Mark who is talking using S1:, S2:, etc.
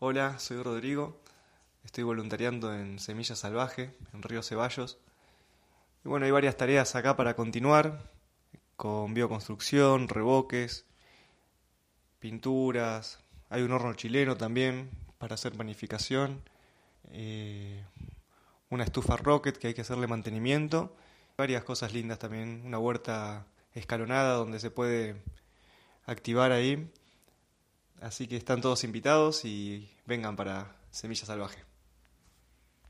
S1: Hola, soy Rodrigo, estoy voluntariando en Semilla Salvaje, en Río Ceballos. Y bueno, hay varias tareas acá para continuar, con bioconstrucción, reboques, pinturas, hay un horno chileno también para hacer panificación, eh, una estufa rocket que hay que hacerle mantenimiento, varias cosas lindas también, una huerta escalonada donde se puede activar ahí. Así que están todos invitados y vengan para Semilla Salvaje.